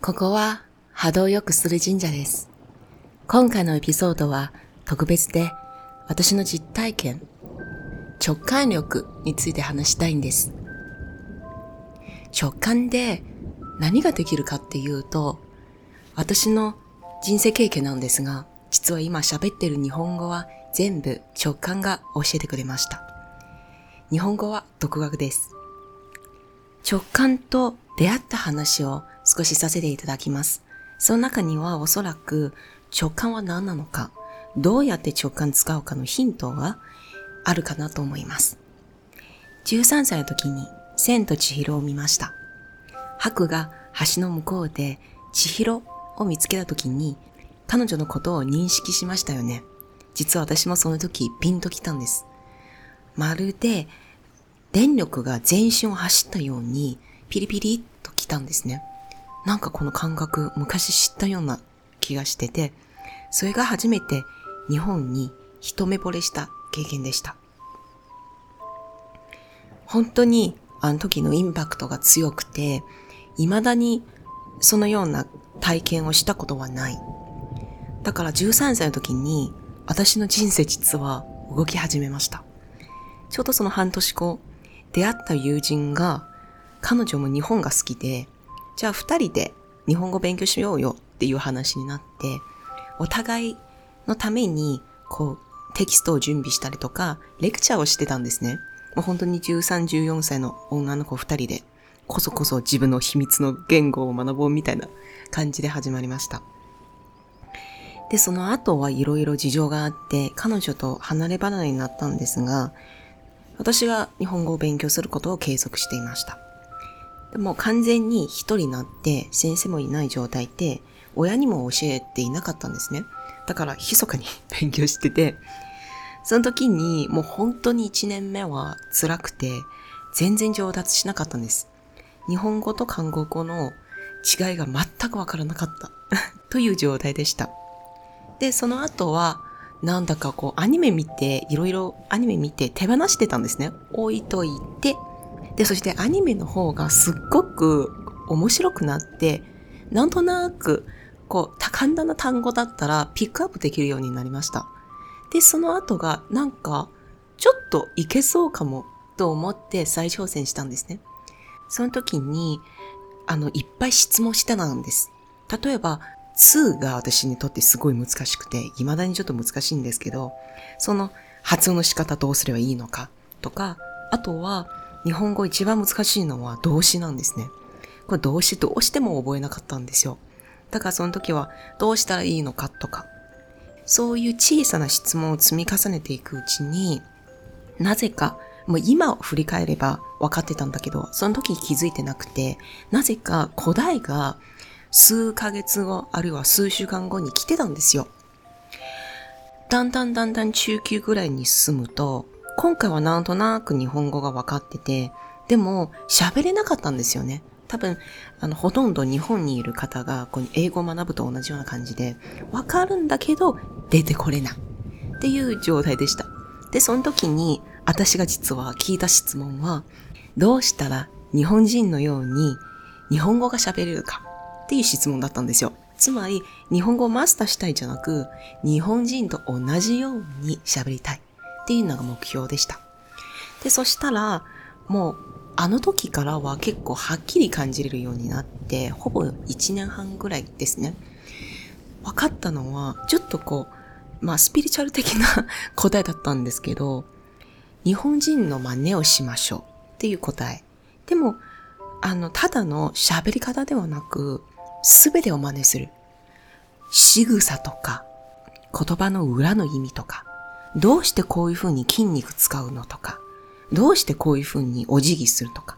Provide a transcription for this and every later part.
ここは波動を良くする神社です。今回のエピソードは特別で私の実体験、直感力について話したいんです。直感で何ができるかっていうと、私の人生経験なんですが、実は今喋ってる日本語は全部直感が教えてくれました。日本語は独学です。直感と出会った話を少しさせていただきます。その中にはおそらく直感は何なのか、どうやって直感使うかのヒントがあるかなと思います。13歳の時に千と千尋を見ました。白が橋の向こうで千尋を見つけた時に彼女のことを認識しましたよね。実は私もその時ピンときたんです。まるで電力が全身を走ったようにピリピリと来たんですね。なんかこの感覚昔知ったような気がしてて、それが初めて日本に一目惚れした経験でした。本当にあの時のインパクトが強くて、未だにそのような体験をしたことはない。だから13歳の時に私の人生実は動き始めました。ちょうどその半年後、出会った友人が彼女も日本が好きで、じゃあ二人で日本語勉強しようよっていう話になって、お互いのためにこうテキストを準備したりとか、レクチャーをしてたんですね。もう本当に13、14歳の女の子二人で、こそこそ自分の秘密の言語を学ぼうみたいな感じで始まりました。で、その後はいろいろ事情があって、彼女と離れ離れになったんですが、私が日本語を勉強することを継続していました。でも完全に一人になって先生もいない状態で、親にも教えていなかったんですね。だから密かに 勉強してて、その時にもう本当に一年目は辛くて、全然上達しなかったんです。日本語と韓国語の違いが全くわからなかった という状態でした。で、その後は、なんだかこう、アニメ見て、いろいろアニメ見て手放してたんですね。置いといて。で、そしてアニメの方がすっごく面白くなって、なんとなく、こう、簡単な単語だったらピックアップできるようになりました。で、その後が、なんか、ちょっといけそうかも、と思って再挑戦したんですね。その時に、あの、いっぱい質問してたんです。例えば、2が私にとってすごい難しくて、未だにちょっと難しいんですけど、その発音の仕方どうすればいいのかとか、あとは日本語一番難しいのは動詞なんですね。これ動詞どうしても覚えなかったんですよ。だからその時はどうしたらいいのかとか、そういう小さな質問を積み重ねていくうちに、なぜか、もう今を振り返れば分かってたんだけど、その時気づいてなくて、なぜか答えが数ヶ月後、あるいは数週間後に来てたんですよ。だんだんだんだん中級ぐらいに進むと、今回はなんとなく日本語が分かってて、でも喋れなかったんですよね。多分、あの、ほとんど日本にいる方が、こう英語を学ぶと同じような感じで、分かるんだけど、出てこれない。っていう状態でした。で、その時に、私が実は聞いた質問は、どうしたら日本人のように日本語が喋れるかっていう質問だったんですよ。つまり、日本語をマスターしたいじゃなく、日本人と同じように喋りたいっていうのが目標でした。で、そしたら、もう、あの時からは結構はっきり感じれるようになって、ほぼ1年半ぐらいですね。分かったのは、ちょっとこう、まあ、スピリチュアル的な 答えだったんですけど、日本人の真似をしましょうっていう答え。でも、あの、ただの喋り方ではなく、すべてを真似する。仕草とか、言葉の裏の意味とか、どうしてこういう風に筋肉使うのとか、どうしてこういう風にお辞儀するとか、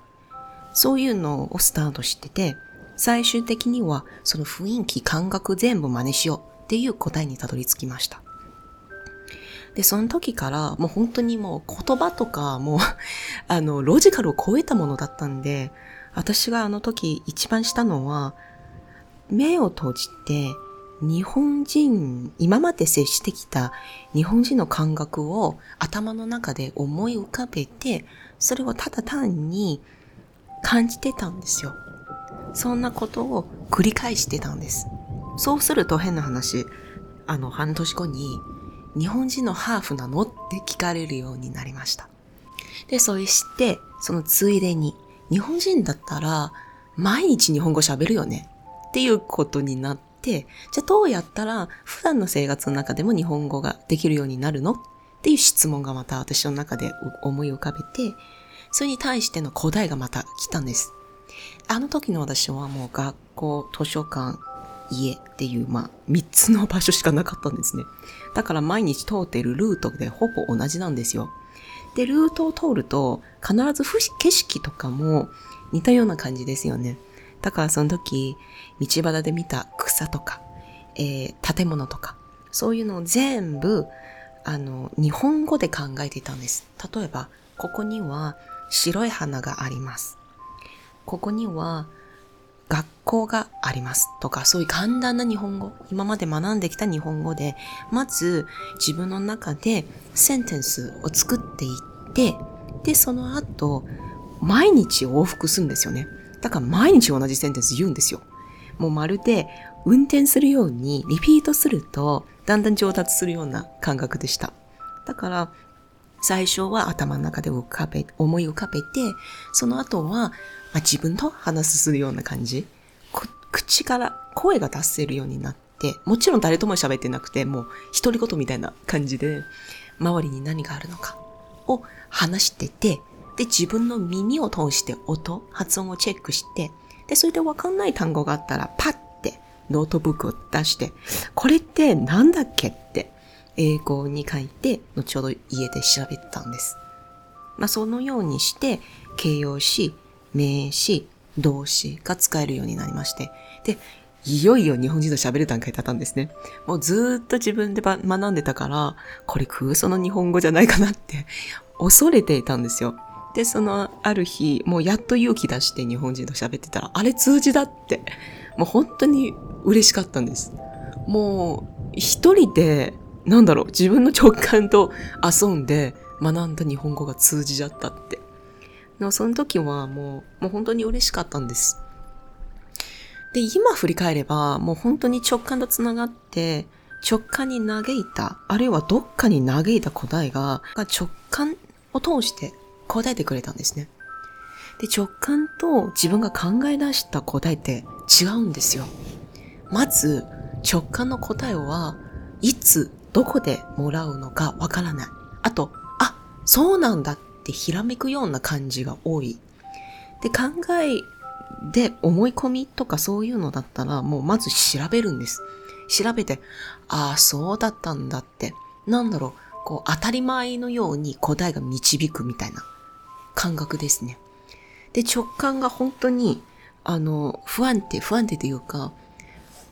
そういうのをスタートしてて、最終的にはその雰囲気、感覚全部真似しようっていう答えにたどり着きました。で、その時からもう本当にもう言葉とかもう あの、ロジカルを超えたものだったんで、私があの時一番したのは、目を閉じて、日本人、今まで接してきた日本人の感覚を頭の中で思い浮かべて、それをただ単に感じてたんですよ。そんなことを繰り返してたんです。そうすると変な話、あの、半年後に、日本人のハーフなの？って聞かれるようになりました。で、そうして、そのついでに、日本人だったら、毎日日本語喋るよね？っていうことになって、じゃあどうやったら普段の生活の中でも日本語ができるようになるの？っていう質問がまた私の中で思い浮かべて、それに対しての答えがまた来たんです。あの時の私はもう学校、図書館、家っていう、まあ、三つの場所しかなかったんですね。だから毎日通っているルートでほぼ同じなんですよ。で、ルートを通ると、必ず景色とかも似たような感じですよね。だからその時、道端で見た草とか、えー、建物とか、そういうのを全部、あの、日本語で考えていたんです。例えば、ここには白い花があります。ここには学校がありますとか、そういう簡単な日本語、今まで学んできた日本語で、まず自分の中でセンテンスを作っていって、で、その後、毎日往復するんですよね。だから毎日同じセンテンス言うんですよ。もうまるで運転するようにリピートすると、だんだん上達するような感覚でした。だから、最初は頭の中で浮かべ、思い浮かべて、その後は、まあ、自分と話するような感じ。口から声が出せるようになって、もちろん誰とも喋ってなくて、もう独り言みたいな感じで、周りに何があるのかを話してて、で、自分の耳を通して音、発音をチェックして、で、それでわかんない単語があったら、パッてノートブックを出して、これってなんだっけって英語に書いて、後ほど家で調べたんです。まあ、そのようにして、形容詞、名詞、動詞が使えるようになりまして、で、いよいよ日本人と喋る段階だったんですね。もうずっと自分で学んでたから、これ空想の日本語じゃないかなって恐れていたんですよ。で、そのある日、もうやっと勇気出して日本人と喋ってたら、あれ通じだって、もう本当に嬉しかったんです。もう一人でなんだろう、自分の直感と遊んで学んだ日本語が通じちゃったって。のその時はもう、もう本当に嬉しかったんです。で、今振り返れば、もう本当に直感と繋がって、直感に嘆いた、あるいはどっかに嘆いた答えが、直感を通して答えてくれたんですね。で、直感と自分が考え出した答えって違うんですよ。まず、直感の答えは、いつどこでもらうのかわからない。あと、あ、そうなんだってひらめくような感じが多い。で、考えで思い込みとかそういうのだったら、もうまず調べるんです。調べて、ああ、そうだったんだって。なんだろう、こう当たり前のように答えが導くみたいな感覚ですね。で、直感が本当に、あの、不安定、不安定というか、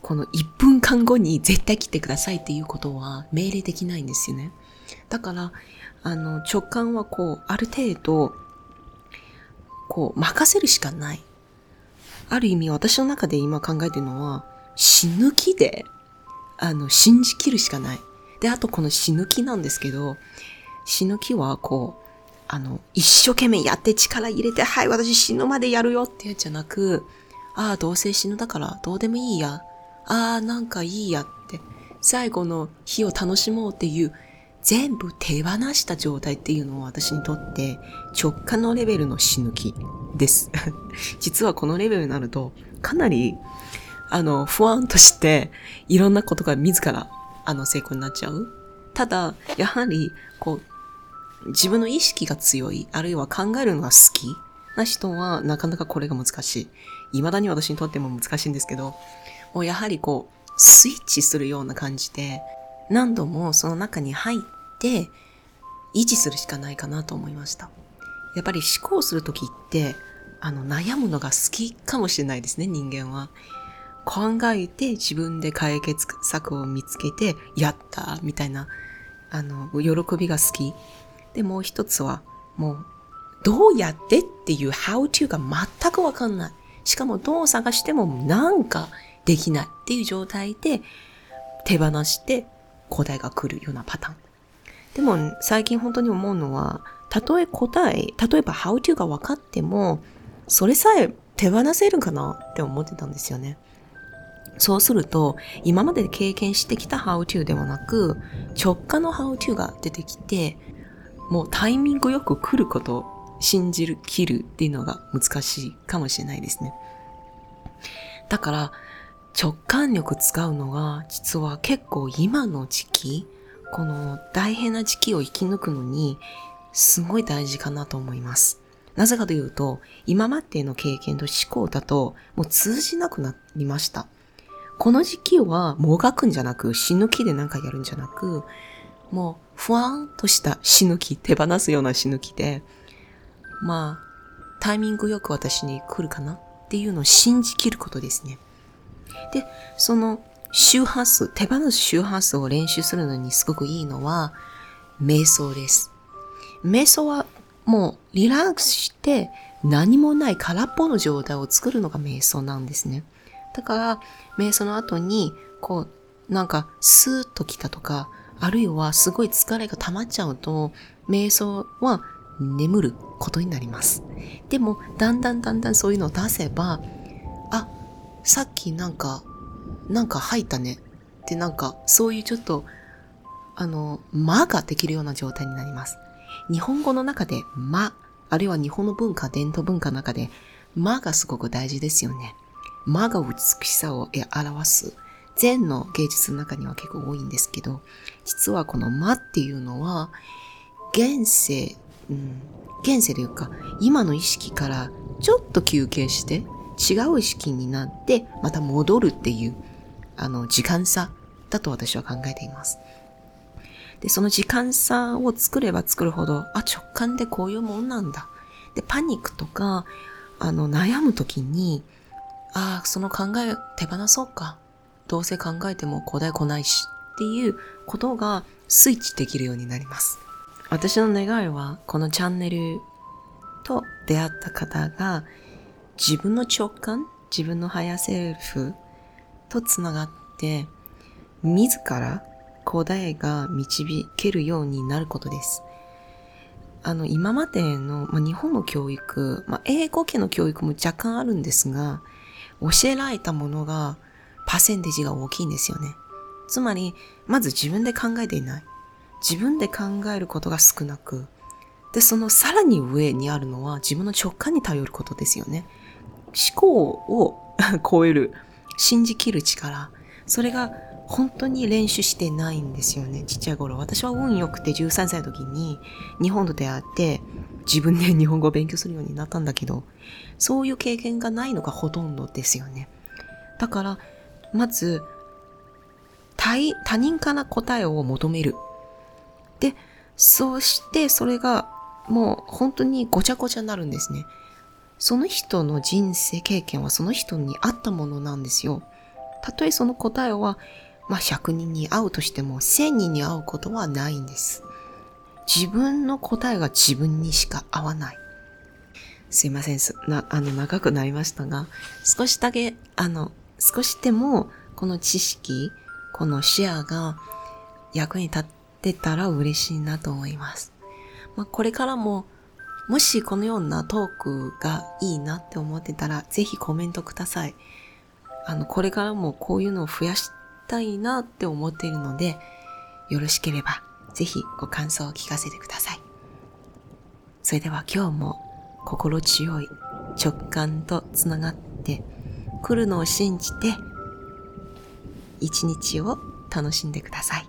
この1分間後に絶対来てくださいっていうことは命令できないんですよね。だから、あの、直感はこう、ある程度、こう、任せるしかない。ある意味私の中で今考えてるのは、死ぬ気で、あの、信じきるしかない。で、あとこの死ぬ気なんですけど、死ぬ気はこう、あの、一生懸命やって力入れて、はい、私死ぬまでやるよってやつじゃなく、ああ、どうせ死ぬだからどうでもいいや。ああ、なんかいいやって、最後の日を楽しもうっていう、全部手放した状態っていうのは私にとって直感のレベルの死ぬ気です。実はこのレベルになると、かなり、あの、不安として、いろんなことが自ら、あの、成功になっちゃう。ただ、やはり、自分の意識が強い、あるいは考えるのが好きな人は、なかなかこれが難しい。未だに私にとっても難しいんですけど、もうやはりこう、スイッチするような感じで、何度もその中に入って、維持するしかないかなと思いました。やっぱり思考するときって、あの、悩むのが好きかもしれないですね、人間は。考えて自分で解決策を見つけて、やったみたいな、あの、喜びが好き。で、もう一つは、もう、どうやってっていう how to が全くわかんない。しかもどう探してもなんかできないっていう状態で手放して答えが来るようなパターン。でも最近本当に思うのは、たとえ答え、例えば how to が分かっても、それさえ手放せるかなって思ってたんですよね。そうすると、今まで経験してきた how to ではなく、直感の how to が出てきて、もうタイミングよく来ることを信じる、切るっていうのが難しいかもしれないですね。だから、直感力使うのが、実は結構今の時期、この大変な時期を生き抜くのに、すごい大事かなと思います。なぜかというと、今までの経験と思考だと、もう通じなくなりました。この時期はもがくんじゃなく、死ぬ気で何かやるんじゃなく、もう不安とした死ぬ気、手放すような死ぬ気で、まあ、タイミングよく私に来るかなっていうのを信じきることですね。で、その周波数、手放す周波数を練習するのにすごくいいのは、瞑想です。瞑想はもうリラックスして何もない空っぽの状態を作るのが瞑想なんですね。だから、瞑想の後に、こう、なんか、スーッと来たとか、あるいはすごい疲れが溜まっちゃうと、瞑想は眠ることになります。でも、だんだんだんだんそういうのを出せば、あ、さっきなんか、なんか吐いたね。ってなんか、そういうちょっと、あの、間ができるような状態になります。日本語の中で間、あるいは日本の文化、伝統文化の中で間がすごく大事ですよね。間が美しさを表す。禅の芸術の中には結構多いんですけど、実はこの間っていうのは、現世、うん、現世というか、今の意識からちょっと休憩して、違う意識になって、また戻るっていう、あの、時間差だと私は考えています。で、その時間差を作れば作るほど、あ、直感でこういうもんなんだ。で、パニックとか、あの、悩むときに、ああ、その考え手放そうか。どうせ考えても答え来ないし。っていうことがスイッチできるようになります。私の願いは、このチャンネルと出会った方が、自分の直感、自分のハヤセルフとつながって、自ら答えが導けるようになることです。あの、今までの、まあ、日本の教育、まあ、英語系の教育も若干あるんですが、教えられたものが、パーセンテージが大きいんですよね。つまり、まず自分で考えていない。自分で考えることが少なく、で、そのさらに上にあるのは自分の直感に頼ることですよね。思考を 超える、信じきる力。それが本当に練習してないんですよね、ちっちゃい頃。私は運良くて13歳の時に日本と出会って自分で日本語を勉強するようになったんだけど、そういう経験がないのがほとんどですよね。だから、まず、他他人から答えを求める。で、そしてそれがもう本当にごちゃごちゃになるんですね。その人の人生経験はその人に合ったものなんですよ。たとえその答えはまあ、100人に会うとしても1000人に会うことはないんです。自分の答えが自分にしか合わない。すいません、な、あの、長くなりましたが、少しだけ、あの、少しでも、この知識、この視野が役に立ってたら嬉しいなと思います。まあ、これからも、もしこのようなトークがいいなって思ってたら、ぜひコメントください。あの、これからもこういうのを増やしたいなって思っているので、よろしければぜひご感想を聞かせてください。それでは今日も心強い直感とつながって来るのを信じて一日を楽しんでください。「